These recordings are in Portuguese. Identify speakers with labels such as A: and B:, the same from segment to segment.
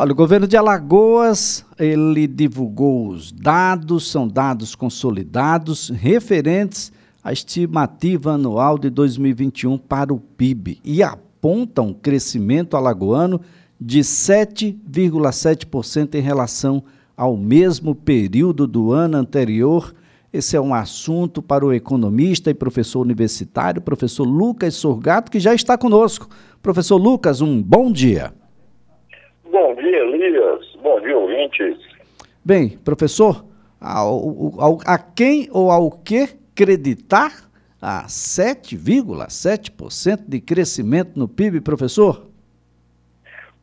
A: Olha, o governo de Alagoas, ele divulgou os dados, são dados consolidados referentes à estimativa anual de 2021 para o PIB e aponta um crescimento alagoano de 7,7% em relação ao mesmo período do ano anterior. Esse é um assunto para o economista e professor universitário, professor Lucas Sorgato, que já está conosco. Professor Lucas, um bom dia.
B: Dia, Elias. Bom dia, ouvintes.
A: Bem, professor, ao, ao, a quem ou ao que acreditar a 7,7% de crescimento no PIB, professor?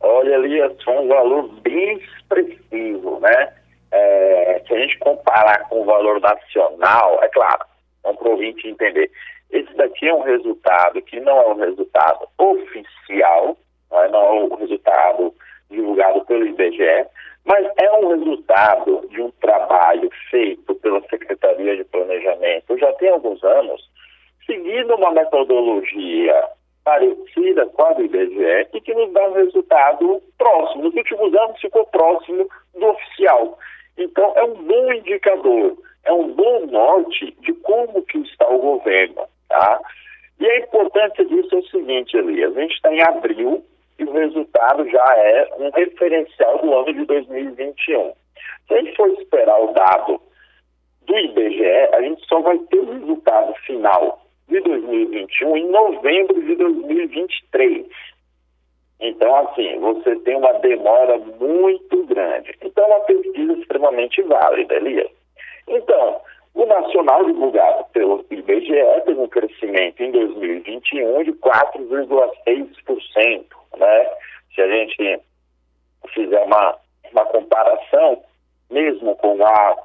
B: Olha, Elias, foi um valor bem expressivo, né? É, se a gente comparar com o valor nacional, é claro, vamos para o ouvinte entender. Esse daqui é um resultado que não é um resultado oficial, não é, não é o resultado divulgado pelo IBGE, mas é um resultado de um trabalho feito pela Secretaria de Planejamento já tem alguns anos, seguindo uma metodologia parecida com a do IBGE e que nos dá um resultado próximo. Nos últimos anos ficou próximo do oficial. Então é um bom indicador, é um bom norte de como que está o governo, tá? E a importância disso é o seguinte, Elias, a gente está em abril, e o resultado já é um referencial do ano de 2021. Se a gente for esperar o dado do IBGE, a gente só vai ter o resultado final de 2021 em novembro de 2023. Então, assim, você tem uma demora muito grande. Então, é uma pesquisa extremamente válida, Elias. Então, o nacional divulgado pelo IBGE teve um crescimento em 2021 de 4,6% né? Se a gente fizer uma, uma comparação, mesmo com a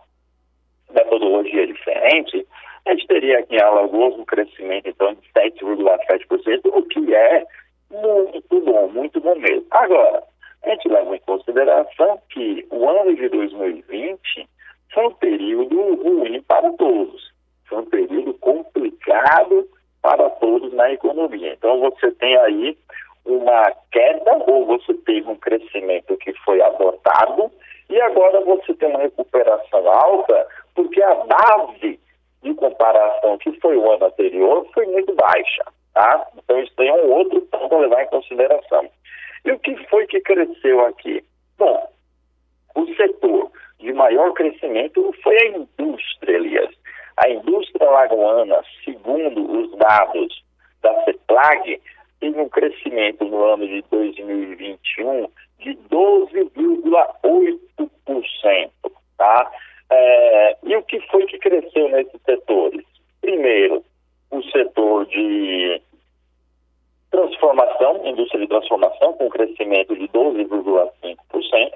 B: metodologia diferente, a gente teria aqui em Alagoas um crescimento então de 7,7%, o que é muito bom, muito bom mesmo. Agora, a gente leva em consideração que o ano de 2020 foi um período ruim para todos. Foi um período complicado para todos na economia. Então você tem aí uma queda ou você teve um crescimento que foi abortado e agora você tem uma recuperação alta porque a base de comparação que foi o ano anterior foi muito baixa, tá? Então isso tem um outro ponto a levar em consideração. E o que foi que cresceu aqui? Bom, o setor de maior crescimento foi a indústria, Elias. A indústria lagoana, segundo os dados da CEPLAG, teve um crescimento no ano de 2021 de 12,8%. Tá? É, e o que foi que cresceu nesses setores? Primeiro, o setor de transformação, indústria de transformação, com crescimento de 12,5%.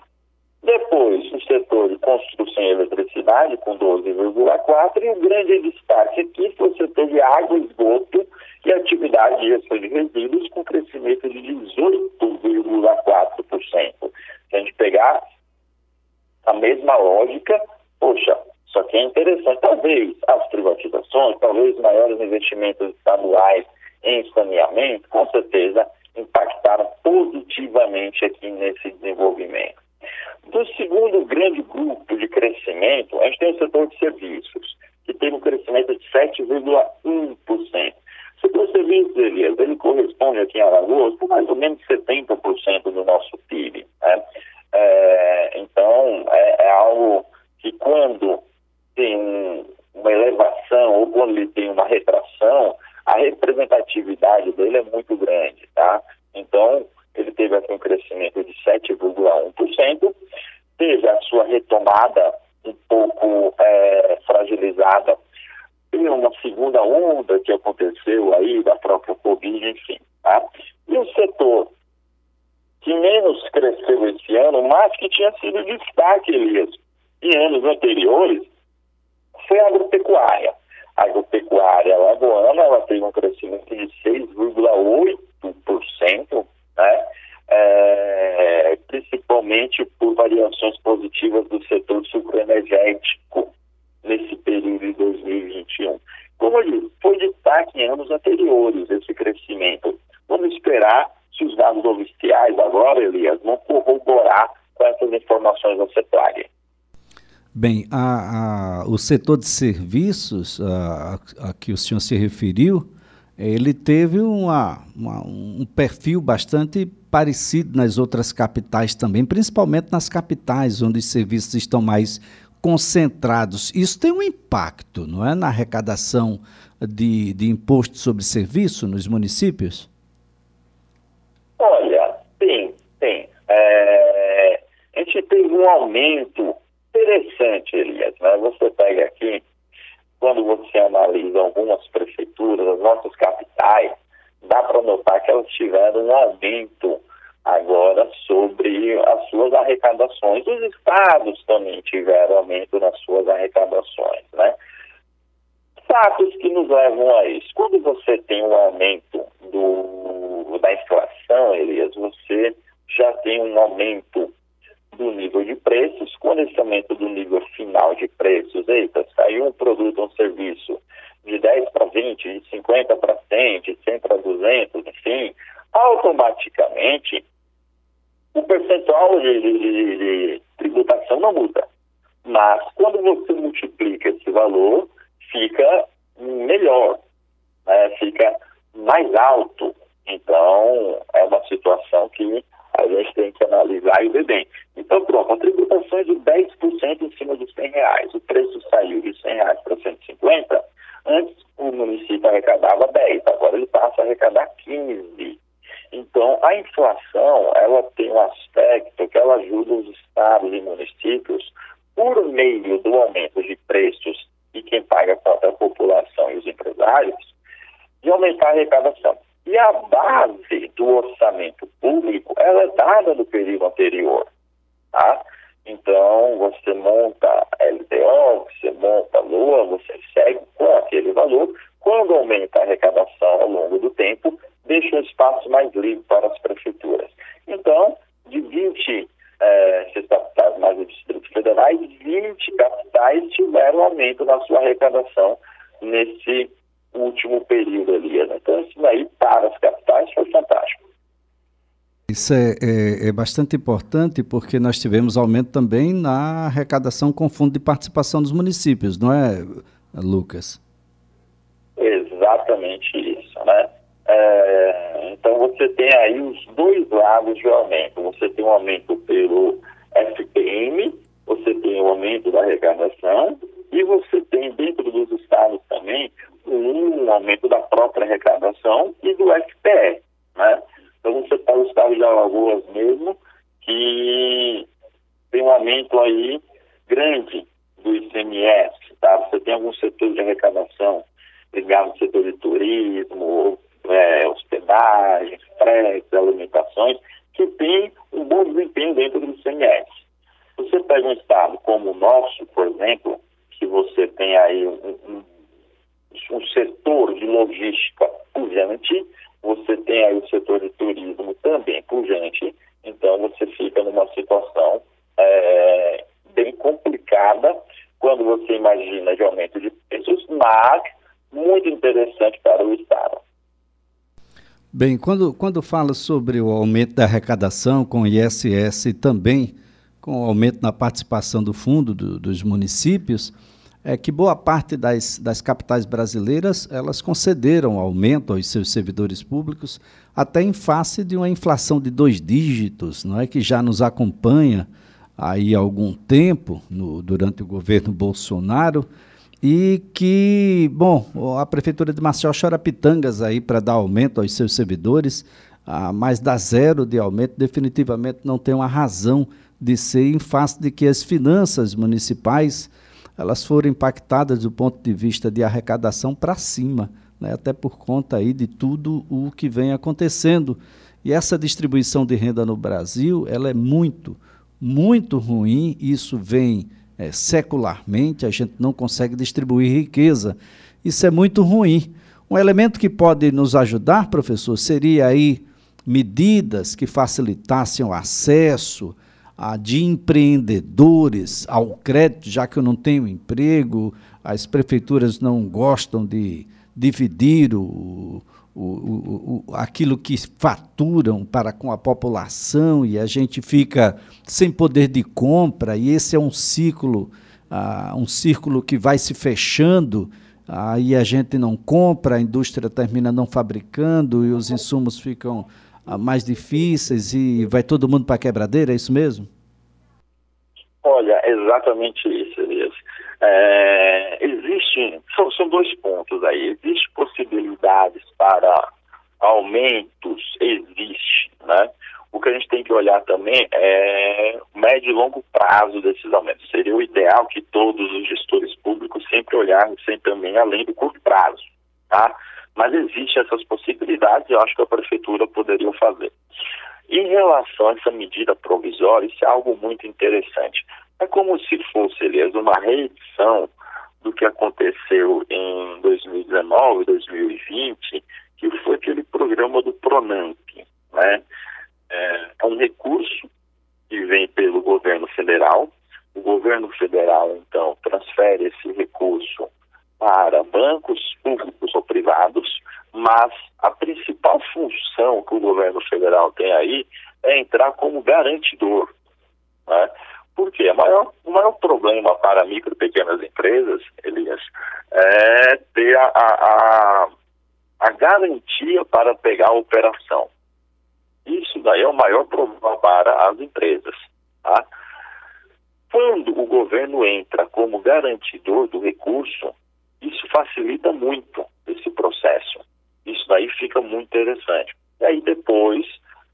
B: Depois, o setor de construção e eletricidade, com 12,4%. E o grande destaque aqui foi o setor de água esgoto, e atividade de gestão de resíduos com crescimento de 18,4%. Se a gente pegar a mesma lógica, poxa, só que é interessante, talvez as privatizações, talvez maiores investimentos estaduais em saneamento, com certeza impactaram positivamente aqui nesse desenvolvimento. Do segundo grande grupo de crescimento, a gente tem o setor de serviços, que teve um crescimento de 7,1%. Se você vê, Elias, ele corresponde aqui em Alagoas com mais ou menos 70% do nosso PIB. Né? É, então, é, é, algo que quando tem um, uma elevação ou quando ele tem uma retração, a representatividade dele é muito grande, tá? Então, ele teve aqui um crescimento de 7,1%, teve a sua retomada um pouco é, fragilizada tem uma segunda onda que aconteceu aí, da própria Covid, enfim. Tá? E o setor que menos cresceu esse ano, mas que tinha sido destaque, Elias, em anos anteriores, foi a agropecuária. A agropecuária lagoana, ela teve um crescimento de 6,8%, né? É, principalmente por variações positivas do setor sucroenergético nesse período de 2021. Como disse, foi destaque em anos anteriores esse crescimento. Vamos esperar se os dados oficiais agora, Elias, vão corroborar com essas informações no CEPLAG.
A: Bem, a, a, o setor de serviços a, a, que o senhor se referiu, ele teve uma, uma, um perfil bastante parecido nas outras capitais também, principalmente nas capitais, onde os serviços estão mais concentrados. Isso tem um impacto, não é, na arrecadação de, de imposto sobre serviço nos municípios?
B: Olha, sim, sim. É, a gente teve um aumento interessante, Elias. Né? Você pega aqui, quando você analisa algumas prefeituras, as nossas capitais, dá para notar que elas tiveram um aumento agora sobre as suas arrecadações. Os estados também tiveram aumento nas suas arrecadações, né? Fatos que nos levam a isso. Quando você tem um aumento do, da inflação, Elias, você já tem um aumento do nível de preços, esse aumento do nível final de preços, eita, saiu um produto um serviço de 10 para 20, de 50 para 100, de 100 para 200, enfim, automaticamente o percentual de, de, de, de tributação não muda. Mas quando você multiplica esse valor, fica melhor, né? fica mais alto. Então, é uma situação que a gente tem que analisar e ver bem. Então, pronto, a tributação é de 10% em cima dos 100 reais. O preço saiu de 100 reais para 150. Antes, o município arrecadava 10, agora ele passa a arrecadar 15. Então, a inflação, ela tem um aspecto que ela ajuda os estados e municípios, por meio do aumento de preços e quem paga a a população e os empresários, de aumentar a arrecadação. E a base do orçamento público, ela é dada no período anterior, tá? Então, você monta LDO, você monta LOA, você segue com aquele valor. Quando aumenta a arrecadação ao longo do tempo, deixa um espaço mais livre para as prefeituras. Então, de 20 é, capitais mais do Distrito Federal, 20 capitais tiveram aumento na sua arrecadação nesse Isso
A: é, é, é, bastante importante porque nós tivemos aumento também na arrecadação com fundo de participação dos municípios, não é, Lucas?
B: Exatamente isso, né? É, então você tem aí os dois lados de aumento. Você tem um aumento pelo FPM, você tem o um aumento da arrecadação e você tem dentro dos estados também um aumento da própria arrecadação e do FPE, né? Então você está no estado de Alagoas mesmo, que tem um aumento aí grande do ICMS, tá? Você tem alguns setores de arrecadação ligados ao setor de turismo, é, hospedagem, fretes, alimentações, que tem um bom desempenho dentro do ICMS. Você pega um estado como o nosso, por exemplo, que você tem aí um, um um setor de logística pujante, você tem aí o setor de turismo também pujante, então você fica numa situação é, bem quando você imagina de aumento de preços, mas muito interessante para o Estado.
A: Bem, quando, quando fala sobre o aumento da arrecadação com o ISS e também com o aumento na participação do fundo do, dos municípios, é que boa parte das, das capitais brasileiras elas concederam aumento aos seus servidores públicos, até em face de uma inflação de dois dígitos, não é que já nos acompanha aí algum tempo no, durante o governo Bolsonaro e que, bom, a prefeitura de Maceió chora pitangas aí para dar aumento aos seus servidores, ah, mas dar zero de aumento definitivamente não tem uma razão de ser em face de que as finanças municipais elas foram impactadas do ponto de vista de arrecadação para cima, né? até por conta aí de tudo o que vem acontecendo. E essa distribuição de renda no Brasil, ela é muito, muito ruim. Isso vem é, secularmente, a gente não consegue distribuir riqueza. Isso é muito ruim. Um elemento que pode nos ajudar, professor, seria aí medidas que facilitassem o acesso, ah, de empreendedores ao crédito, já que eu não tenho emprego, as prefeituras não gostam de dividir o, o, o, aquilo que faturam para com a população e a gente fica sem poder de compra e esse é um ciclo, uh, um círculo que vai se fechando, aí a gente não compra, a indústria termina não fabricando e os insumos ficam uh, mais difíceis e vai todo mundo para a quebradeira, é isso mesmo?
B: Olha, exatamente isso, Elias. É, são, são dois pontos aí. Existem possibilidades para aumentos, existe, né? O que a gente tem que olhar também é médio e longo prazo desses aumentos. Seria o ideal que todos os gestores públicos sempre olhassem também além do curto prazo, tá? Mas existem essas possibilidades e eu acho que a prefeitura poderia fazer. Em relação a essa medida provisória, isso é algo muito interessante. É como se fosse, Elias, uma reedição do que aconteceu em 2019, 2020, que foi aquele programa do Pronamp. Né? É, é um recurso que vem pelo governo federal. O governo federal, então, transfere esse recurso para bancos públicos ou privados, mas a principal função que o governo federal tem aí é entrar como garantidor. Né? Porque maior, o maior problema para micro e pequenas empresas, Elias, é ter a, a, a garantia para pegar a operação. Isso daí é o maior problema para as empresas. Tá? Quando o governo entra como garantidor do recurso, isso facilita muito esse processo. Isso daí fica muito interessante. E aí depois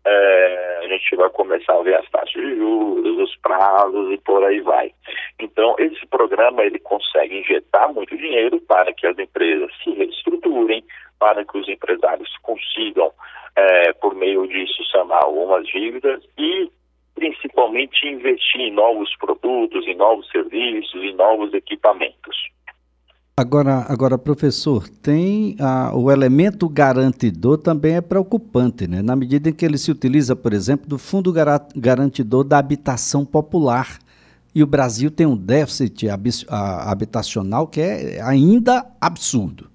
B: é, a gente vai começar a ver as taxas de juros, os prazos e por aí vai. Então, esse programa ele consegue injetar muito dinheiro para que as empresas se reestruturem, para que os empresários consigam, é, por meio disso, sanar algumas dívidas e principalmente investir em novos produtos, em novos serviços, em novos equipamentos.
A: Agora, agora professor, tem o elemento garantidor também é preocupante, né? Na medida em que ele se utiliza, por exemplo, do fundo garantidor da habitação popular. E o Brasil tem um déficit habitacional que é ainda absurdo.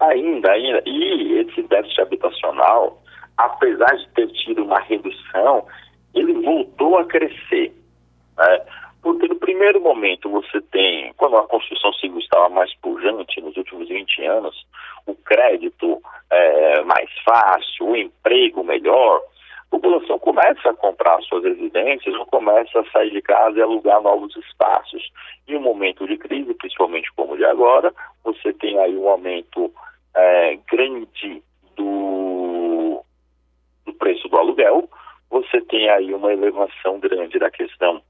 B: Ainda, ainda. E esse déficit habitacional, apesar de ter tido uma redução, ele voltou a crescer. Né? Porque no primeiro momento você tem, quando a construção civil estava mais pujante nos últimos 20 anos, o crédito é, mais fácil, o emprego melhor, a população começa a comprar suas residências ou começa a sair de casa e alugar novos espaços. Em um momento de crise, principalmente como o de agora, você tem aí um aumento é, grande do, do preço do aluguel, você tem aí uma elevação grande da questão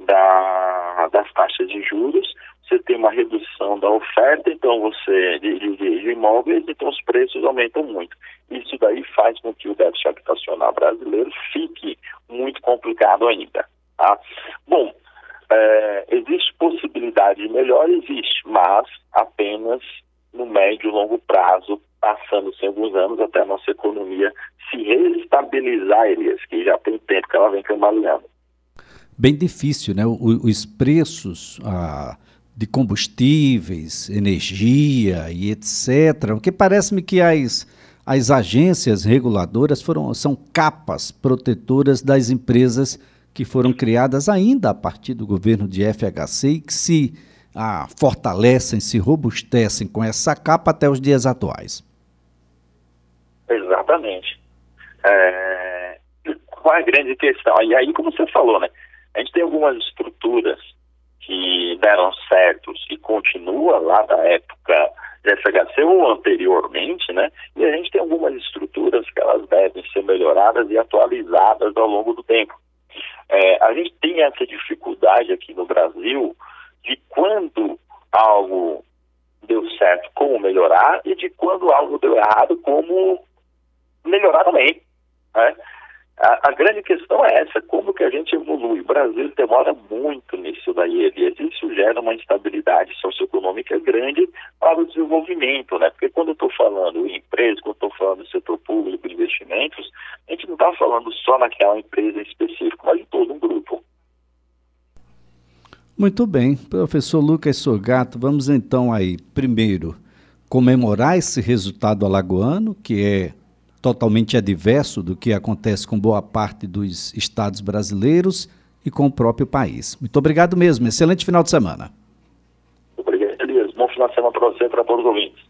B: da, das taxas de juros, você tem uma redução da oferta, então você de, de, de, imóveis, então os preços aumentam muito. Isso daí faz com que o déficit habitacional brasileiro fique muito complicado ainda. Tá? Bom, é, existe possibilidade de melhor, existe, mas apenas no médio e longo prazo, passando-se alguns anos até a nossa economia se reestabilizar, Elias, que já tem tempo que ela vem cambaleando
A: bem difícil, né? os preços ah, de combustíveis, energia e etc. Porque parece-me que as, as agências reguladoras foram, são capas protetoras das empresas que foram criadas ainda a partir do governo de FHC e que se ah, fortalecem, se robustecem com essa capa até os dias atuais.
B: Exatamente. É, qual é a grande questão? E aí, como você falou, né? A gente tem algumas estruturas que deram certos e continua lá da época de FHC ou anteriormente, né? E a gente tem algumas estruturas que elas devem ser melhoradas e atualizadas ao longo do tempo. É, a gente tem essa dificuldade aqui no Brasil de quando algo deu certo, como melhorar, e de quando algo deu errado, como melhorar também. Né? A, a, grande questão é essa, como que a gente evolui? O Brasil demora muito nisso daí, e isso gera uma instabilidade socioeconômica grande para o desenvolvimento, né? Porque quando eu estou falando em empresa, quando estou falando do setor público, investimentos, a gente não está falando só naquela empresa específica, mas de todo um grupo.
A: Muito bem, professor Lucas Sorgato, vamos então aí, primeiro, comemorar esse resultado alagoano, que é totalmente adverso do que acontece com boa parte dos estados brasileiros e com o próprio país. Muito obrigado mesmo. Excelente final de semana.
B: Obrigado, Elias. Bom final de semana para você e para todos os ouvintes.